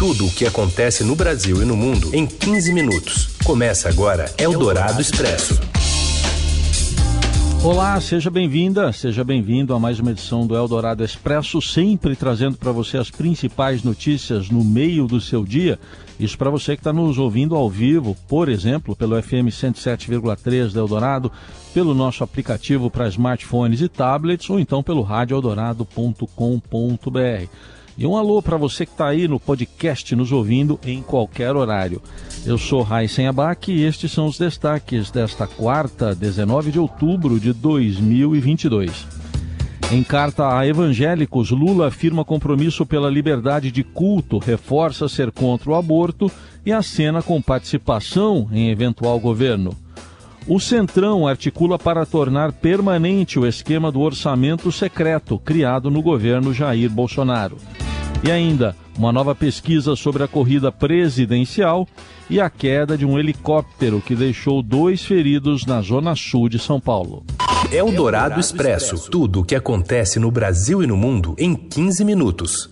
Tudo o que acontece no Brasil e no mundo em 15 minutos. Começa agora Eldorado Expresso. Olá, seja bem-vinda, seja bem-vindo a mais uma edição do Eldorado Expresso, sempre trazendo para você as principais notícias no meio do seu dia. Isso para você que está nos ouvindo ao vivo, por exemplo, pelo FM 107,3 da Eldorado, pelo nosso aplicativo para smartphones e tablets ou então pelo radioeldorado.com.br. E um alô para você que está aí no podcast nos ouvindo em qualquer horário. Eu sou Raíssen Abac e estes são os destaques desta quarta, 19 de outubro de 2022. Em carta a evangélicos, Lula afirma compromisso pela liberdade de culto, reforça ser contra o aborto e acena com participação em eventual governo. O Centrão articula para tornar permanente o esquema do orçamento secreto criado no governo Jair Bolsonaro. E ainda, uma nova pesquisa sobre a corrida presidencial e a queda de um helicóptero que deixou dois feridos na zona sul de São Paulo. É o Dourado Expresso. Tudo o que acontece no Brasil e no mundo em 15 minutos.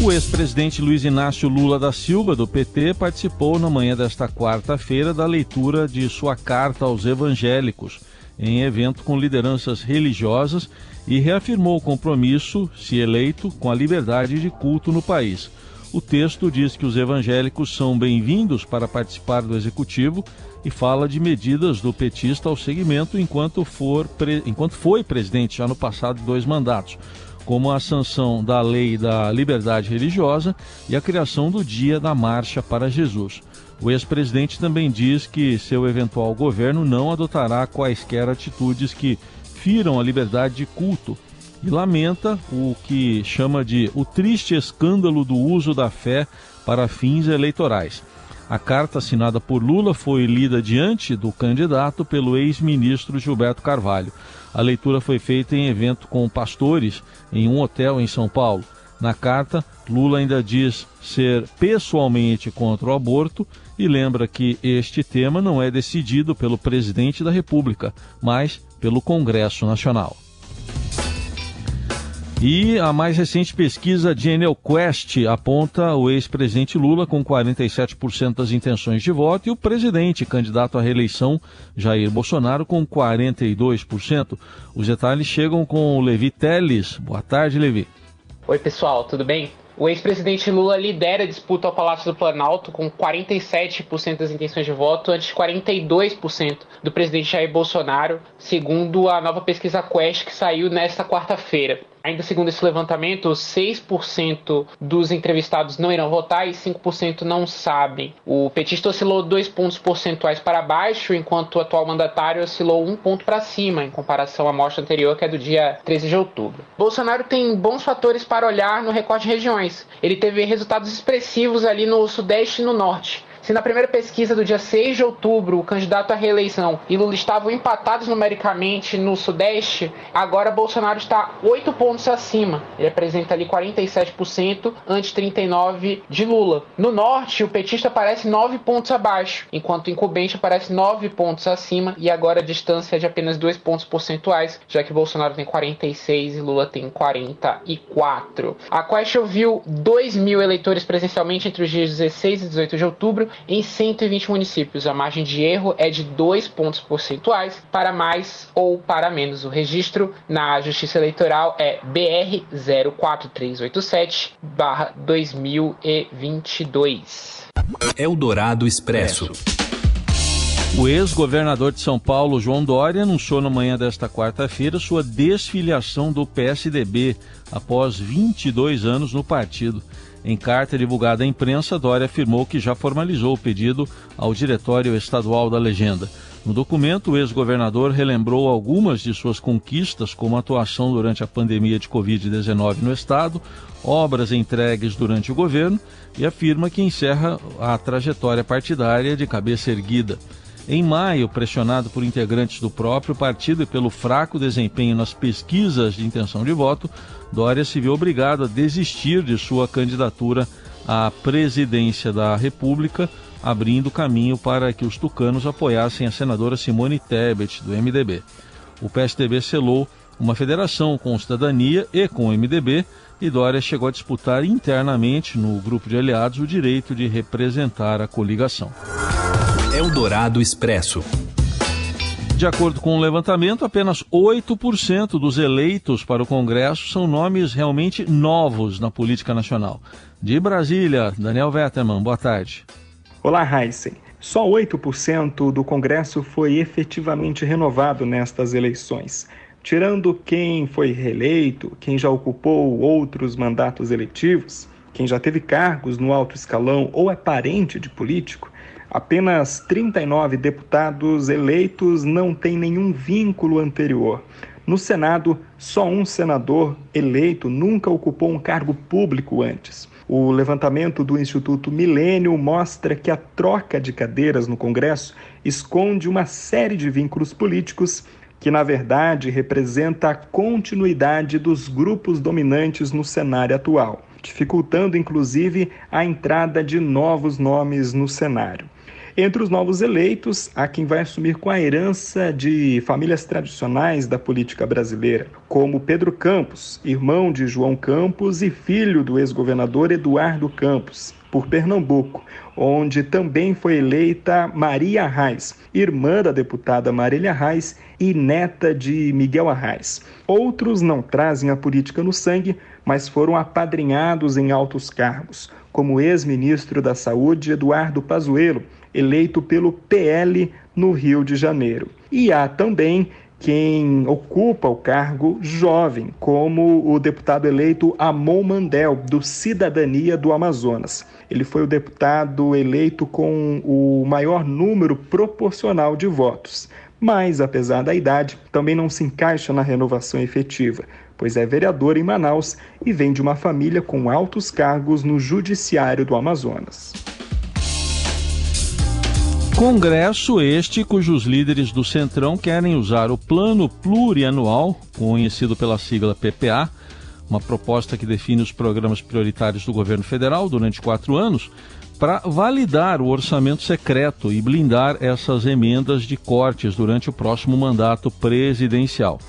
O ex-presidente Luiz Inácio Lula da Silva, do PT, participou na manhã desta quarta-feira da leitura de sua carta aos evangélicos, em evento com lideranças religiosas e reafirmou o compromisso, se eleito, com a liberdade de culto no país. O texto diz que os evangélicos são bem-vindos para participar do executivo e fala de medidas do petista ao segmento enquanto, for, enquanto foi presidente já no passado dois mandatos, como a sanção da lei da liberdade religiosa e a criação do Dia da Marcha para Jesus. O ex-presidente também diz que seu eventual governo não adotará quaisquer atitudes que firam a liberdade de culto e lamenta o que chama de o triste escândalo do uso da fé para fins eleitorais. A carta assinada por Lula foi lida diante do candidato pelo ex-ministro Gilberto Carvalho. A leitura foi feita em evento com pastores em um hotel em São Paulo. Na carta, Lula ainda diz ser pessoalmente contra o aborto e lembra que este tema não é decidido pelo presidente da República, mas pelo Congresso Nacional. E a mais recente pesquisa de Enel Quest aponta o ex-presidente Lula com 47% das intenções de voto e o presidente, candidato à reeleição, Jair Bolsonaro, com 42%. Os detalhes chegam com o Levi Teles. Boa tarde, Levi. Oi, pessoal, tudo bem? O ex-presidente Lula lidera a disputa ao Palácio do Planalto com 47% das intenções de voto, antes de 42% do presidente Jair Bolsonaro, segundo a nova pesquisa Quest que saiu nesta quarta-feira. Ainda segundo esse levantamento, 6% dos entrevistados não irão votar e 5% não sabem. O petista oscilou 2 pontos percentuais para baixo, enquanto o atual mandatário oscilou 1 ponto para cima, em comparação à mostra anterior, que é do dia 13 de outubro. Bolsonaro tem bons fatores para olhar no recorte de regiões. Ele teve resultados expressivos ali no Sudeste e no Norte. Se na primeira pesquisa do dia 6 de outubro o candidato à reeleição e Lula estavam empatados numericamente no Sudeste, agora Bolsonaro está 8 pontos acima. Ele apresenta ali 47% ante 39% de Lula. No Norte, o petista aparece 9 pontos abaixo, enquanto o incumbente aparece 9 pontos acima e agora a distância é de apenas 2 pontos percentuais, já que Bolsonaro tem 46 e Lula tem 44. A Quest ouviu 2 mil eleitores presencialmente entre os dias 16 e 18 de outubro em 120 municípios. A margem de erro é de 2 pontos percentuais para mais ou para menos. O registro na Justiça Eleitoral é BR 04387-2022. Eldorado Expresso. O ex-governador de São Paulo, João Dória, anunciou na manhã desta quarta-feira sua desfiliação do PSDB após 22 anos no partido. Em carta divulgada à imprensa, Dória afirmou que já formalizou o pedido ao Diretório Estadual da Legenda. No documento, o ex-governador relembrou algumas de suas conquistas, como atuação durante a pandemia de Covid-19 no Estado, obras entregues durante o governo e afirma que encerra a trajetória partidária de cabeça erguida. Em maio, pressionado por integrantes do próprio partido e pelo fraco desempenho nas pesquisas de intenção de voto, Dória se viu obrigado a desistir de sua candidatura à presidência da República, abrindo caminho para que os tucanos apoiassem a senadora Simone Tebet, do MDB. O PSDB selou uma federação com Cidadania e com o MDB e Dória chegou a disputar internamente no grupo de aliados o direito de representar a coligação. Eldorado Expresso. De acordo com o um levantamento, apenas 8% dos eleitos para o Congresso são nomes realmente novos na política nacional. De Brasília, Daniel Vetterman, boa tarde. Olá, Heisen. Só 8% do Congresso foi efetivamente renovado nestas eleições. Tirando quem foi reeleito, quem já ocupou outros mandatos eletivos, quem já teve cargos no alto escalão ou é parente de político, apenas 39 deputados eleitos não têm nenhum vínculo anterior. No Senado, só um senador eleito nunca ocupou um cargo público antes. O levantamento do Instituto Milênio mostra que a troca de cadeiras no Congresso esconde uma série de vínculos políticos que, na verdade, representa a continuidade dos grupos dominantes no cenário atual, dificultando inclusive a entrada de novos nomes no cenário. Entre os novos eleitos, há quem vai assumir com a herança de famílias tradicionais da política brasileira, como Pedro Campos, irmão de João Campos e filho do ex-governador Eduardo Campos, por Pernambuco, onde também foi eleita Maria Arraes, irmã da deputada Marília Arraes e neta de Miguel Arraes. Outros não trazem a política no sangue, mas foram apadrinhados em altos cargos, como o ex-ministro da Saúde Eduardo Pazuello, eleito pelo PL no Rio de Janeiro. E há também quem ocupa o cargo jovem, como o deputado eleito Amon Mandel, do Cidadania do Amazonas. Ele foi o deputado eleito com o maior número proporcional de votos, mas, apesar da idade, também não se encaixa na renovação efetiva, pois é vereador em Manaus e vem de uma família com altos cargos no Judiciário do Amazonas. Congresso este cujos líderes do Centrão querem usar o Plano Plurianual, conhecido pela sigla PPA, uma proposta que define os programas prioritários do governo federal durante quatro anos, para validar o orçamento secreto e blindar essas emendas de cortes durante o próximo mandato presidencial.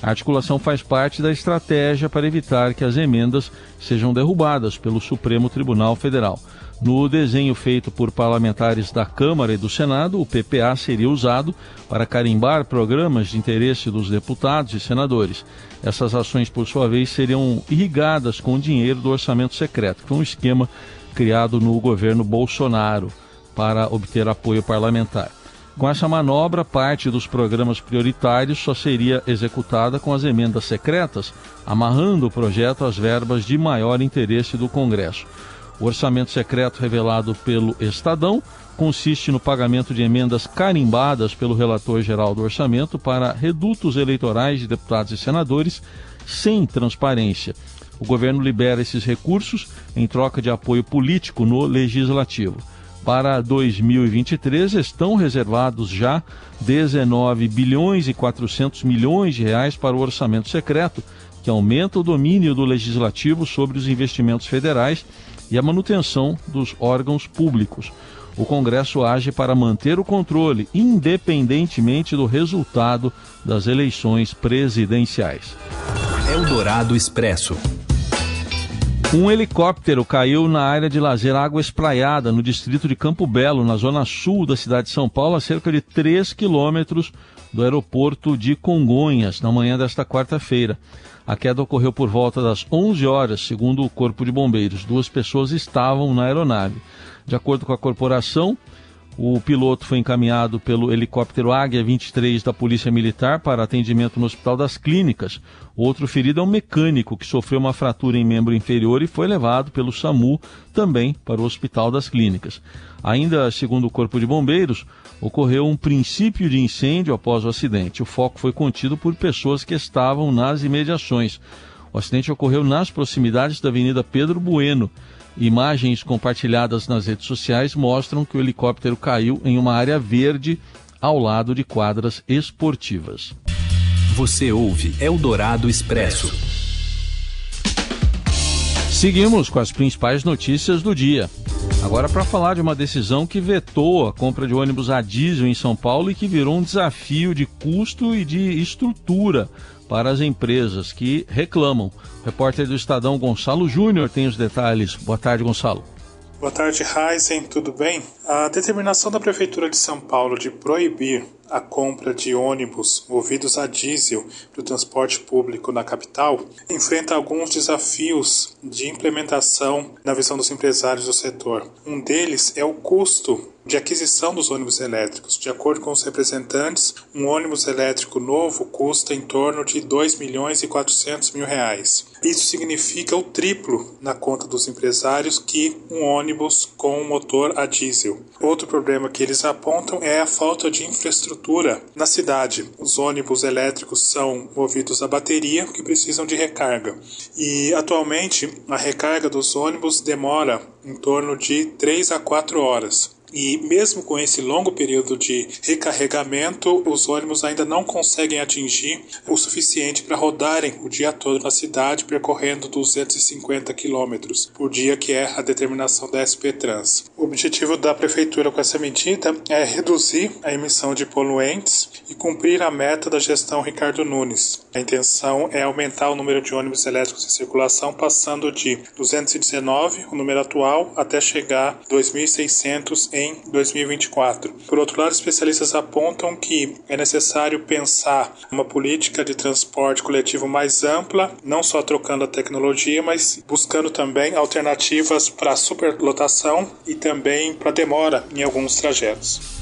A articulação faz parte da estratégia para evitar que as emendas sejam derrubadas pelo Supremo Tribunal Federal. No desenho feito por parlamentares da Câmara e do Senado, o PPA seria usado para carimbar programas de interesse dos deputados e senadores. Essas ações, por sua vez, seriam irrigadas com dinheiro do orçamento secreto, que foi um esquema criado no governo Bolsonaro para obter apoio parlamentar. Com essa manobra, parte dos programas prioritários só seria executada com as emendas secretas, amarrando o projeto às verbas de maior interesse do Congresso. O orçamento secreto revelado pelo Estadão consiste no pagamento de emendas carimbadas pelo relator geral do orçamento para redutos eleitorais de deputados e senadores sem transparência. O governo libera esses recursos em troca de apoio político no legislativo. Para 2023 estão reservados já 19 bilhões e 400 milhões de reais para o orçamento secreto, que aumenta o domínio do legislativo sobre os investimentos federais e a manutenção dos órgãos públicos. O Congresso age para manter o controle, independentemente do resultado das eleições presidenciais. Eldorado Expresso. Um helicóptero caiu na área de lazer Água Espraiada, no distrito de Campo Belo, na zona sul da cidade de São Paulo, a cerca de 3 quilômetros do aeroporto de Congonhas, na manhã desta quarta-feira. A queda ocorreu por volta das 11 horas, segundo o Corpo de Bombeiros. Duas pessoas estavam na aeronave. De acordo com a corporação, o piloto foi encaminhado pelo helicóptero Águia 23 da Polícia Militar para atendimento no Hospital das Clínicas. Outro ferido é um mecânico que sofreu uma fratura em membro inferior e foi levado pelo SAMU também para o Hospital das Clínicas. Ainda segundo o Corpo de Bombeiros, ocorreu um princípio de incêndio após o acidente. O foco foi contido por pessoas que estavam nas imediações. O acidente ocorreu nas proximidades da Avenida Pedro Bueno. Imagens compartilhadas nas redes sociais mostram que o helicóptero caiu em uma área verde ao lado de quadras esportivas. Você ouve Eldorado Expresso. Seguimos com as principais notícias do dia. Agora, para falar de uma decisão que vetou a compra de ônibus a diesel em São Paulo e que virou um desafio de custo e de estrutura para as empresas que reclamam. O repórter do Estadão Gonçalo Júnior tem os detalhes. Boa tarde, Gonçalo. Boa tarde, Heisen, tudo bem? A determinação da Prefeitura de São Paulo de proibir a compra de ônibus movidos a diesel para o transporte público na capital enfrenta alguns desafios de implementação na visão dos empresários do setor. Um deles é o custo de aquisição dos ônibus elétricos. De acordo com os representantes, um ônibus elétrico novo custa em torno de 2 milhões e 400 mil reais. Isso significa o triplo na conta dos empresários que um ônibus com motor a diesel. Outro problema que eles apontam é a falta de infraestrutura na cidade. Os ônibus elétricos são movidos a bateria que precisam de recarga. E atualmente a recarga dos ônibus demora em torno de 3 a 4 horas. E mesmo com esse longo período de recarregamento, os ônibus ainda não conseguem atingir o suficiente para rodarem o dia todo na cidade, percorrendo 250 km por dia, que é a determinação da SP Trans. O objetivo da prefeitura com essa medida é reduzir a emissão de poluentes e cumprir a meta da gestão Ricardo Nunes. A intenção é aumentar o número de ônibus elétricos em circulação, passando de 219, o número atual, até chegar a 2.600 em 2024. Por outro lado, especialistas apontam que é necessário pensar uma política de transporte coletivo mais ampla, não só trocando a tecnologia, mas buscando também alternativas para superlotação e também para demora em alguns trajetos.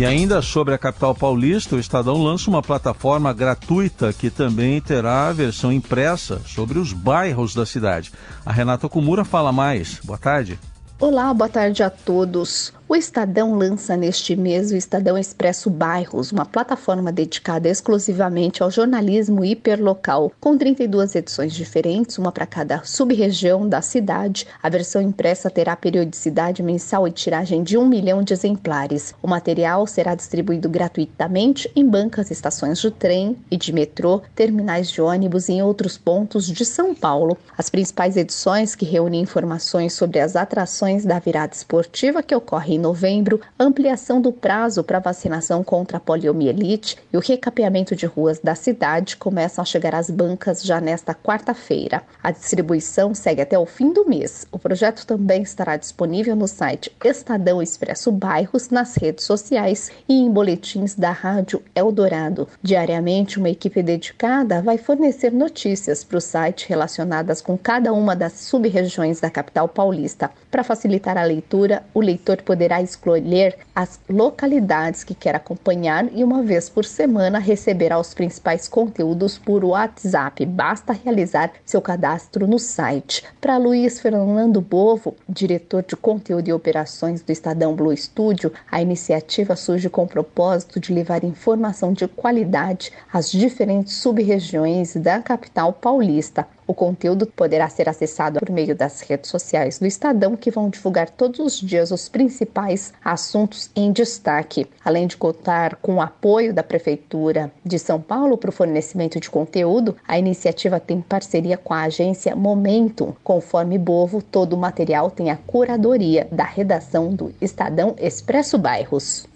E ainda sobre a capital paulista, o Estadão lança uma plataforma gratuita que também terá a versão impressa sobre os bairros da cidade. A Renata Kumura fala mais. Boa tarde. Olá, boa tarde a todos. O Estadão lança neste mês o Estadão Expresso Bairros, uma plataforma dedicada exclusivamente ao jornalismo hiperlocal, com 32 edições diferentes, uma para cada sub-região da cidade. A versão impressa terá periodicidade mensal e tiragem de um milhão de exemplares. O material será distribuído gratuitamente em bancas, estações de trem e de metrô, terminais de ônibus e em outros pontos de São Paulo. As principais edições, que reúnem informações sobre as atrações da virada esportiva que ocorre novembro, ampliação do prazo para vacinação contra a poliomielite e o recapeamento de ruas da cidade começam a chegar às bancas já nesta quarta-feira. A distribuição segue até o fim do mês. O projeto também estará disponível no site Estadão Expresso Bairros, nas redes sociais e em boletins da Rádio Eldorado. Diariamente, uma equipe dedicada vai fornecer notícias para o site relacionadas com cada uma das sub-regiões da capital paulista. Para facilitar a leitura, o leitor poderá poderá escolher as localidades que quer acompanhar e uma vez por semana receberá os principais conteúdos por WhatsApp. Basta realizar seu cadastro no site. Para Luiz Fernando Bovo, diretor de conteúdo e operações do Estadão Blue Studio, a iniciativa surge com o propósito de levar informação de qualidade às diferentes sub-regiões da capital paulista. O conteúdo poderá ser acessado por meio das redes sociais do Estadão, que vão divulgar todos os dias os principais assuntos em destaque. Além de contar com o apoio da Prefeitura de São Paulo para o fornecimento de conteúdo, a iniciativa tem parceria com a agência Momento. Conforme Bovo, todo o material tem a curadoria da redação do Estadão Expresso Bairros.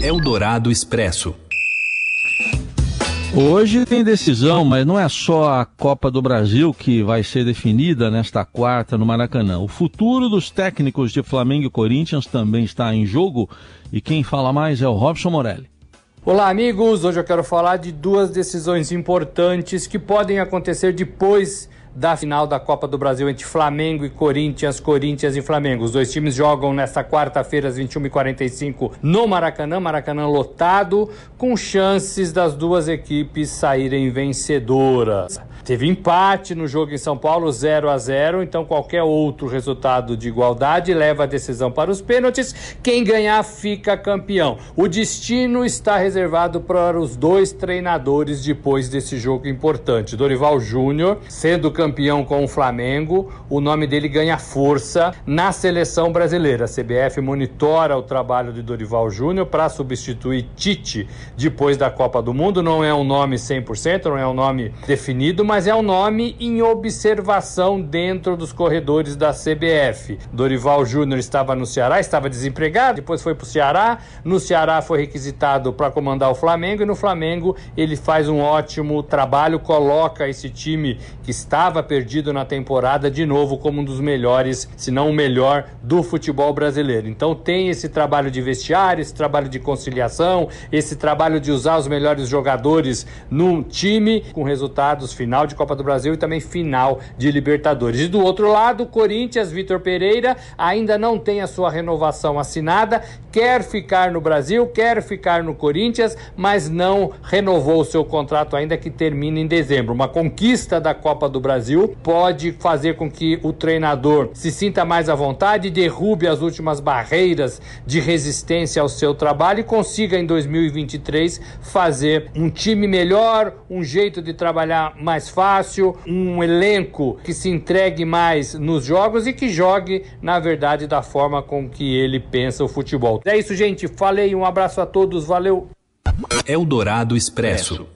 Eldorado Expresso. Hoje tem decisão, mas não é só a Copa do Brasil que vai ser definida nesta quarta no Maracanã. O futuro dos técnicos de Flamengo e Corinthians também está em jogo e quem fala mais é o Robson Morelli. Olá, amigos! Hoje eu quero falar de duas decisões importantes que podem acontecer depois da final da Copa do Brasil entre Flamengo e Corinthians, Corinthians e Flamengo. Os dois times jogam nesta quarta-feira às 21h45 no Maracanã, Maracanã lotado, com chances das duas equipes saírem vencedoras. Teve empate no jogo em São Paulo, 0 a 0 então qualquer outro resultado de igualdade leva a decisão para os pênaltis. Quem ganhar fica campeão. O destino está reservado para os dois treinadores depois desse jogo importante. Dorival Júnior, sendo campeão com o Flamengo, o nome dele ganha força na seleção brasileira. A CBF monitora o trabalho de Dorival Júnior para substituir Tite depois da Copa do Mundo. Não é um nome 100%, não é um nome definido, mas é um nome em observação dentro dos corredores da CBF. Dorival Júnior estava no Ceará, estava desempregado, depois foi para o Ceará. No Ceará foi requisitado para comandar o Flamengo e no Flamengo ele faz um ótimo trabalho, coloca esse time que estava perdido na temporada de novo como um dos melhores, se não o melhor do futebol brasileiro. Então tem esse trabalho de vestiário, esse trabalho de conciliação, esse trabalho de usar os melhores jogadores num time com resultados final de Copa do Brasil e também final de Libertadores. E do outro lado, Corinthians, Vitor Pereira ainda não tem a sua renovação assinada, quer ficar no Brasil, quer ficar no Corinthians, mas não renovou o seu contrato ainda que termina em dezembro. Uma conquista da Copa do Brasil pode fazer com que o treinador se sinta mais à vontade, derrube as últimas barreiras de resistência ao seu trabalho e consiga em 2023 fazer um time melhor, um jeito de trabalhar mais fácil, um elenco que se entregue mais nos jogos e que jogue, na verdade, da forma com que ele pensa o futebol. É isso, gente. Falei, um abraço a todos, valeu. Eldorado Expresso.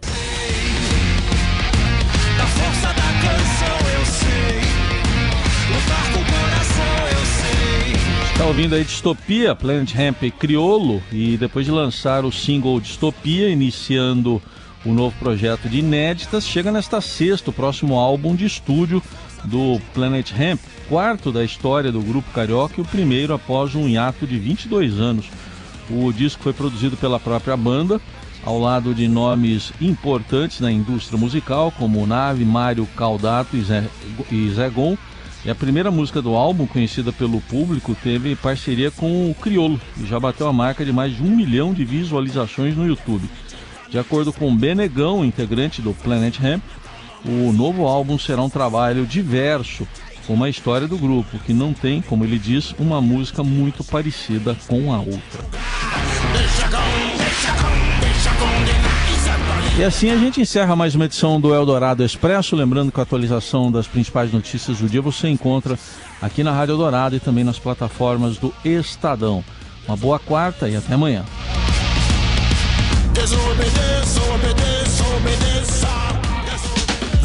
Está ouvindo aí Distopia, Planet Ramp Criolo, e depois de lançar o single Distopia, iniciando o novo projeto de inéditas, chega nesta sexta o próximo álbum de estúdio do Planet Ramp, quarto da história do grupo carioca e o primeiro após um hiato de 22 anos. O disco foi produzido pela própria banda, ao lado de nomes importantes na indústria musical, como Nave, Mário Caldato e Zé, e Zé Gon, e a primeira música do álbum, conhecida pelo público, teve parceria com o Criolo e já bateu a marca de mais de um milhão de visualizações no YouTube. De acordo com Benegão, integrante do Planet Ramp, o novo álbum será um trabalho diverso, com uma história do grupo, que não tem, como ele diz, uma música muito parecida com a outra. E assim a gente encerra mais uma edição do Eldorado Expresso. Lembrando que a atualização das principais notícias do dia você encontra aqui na Rádio Eldorado e também nas plataformas do Estadão. Uma boa quarta e até amanhã.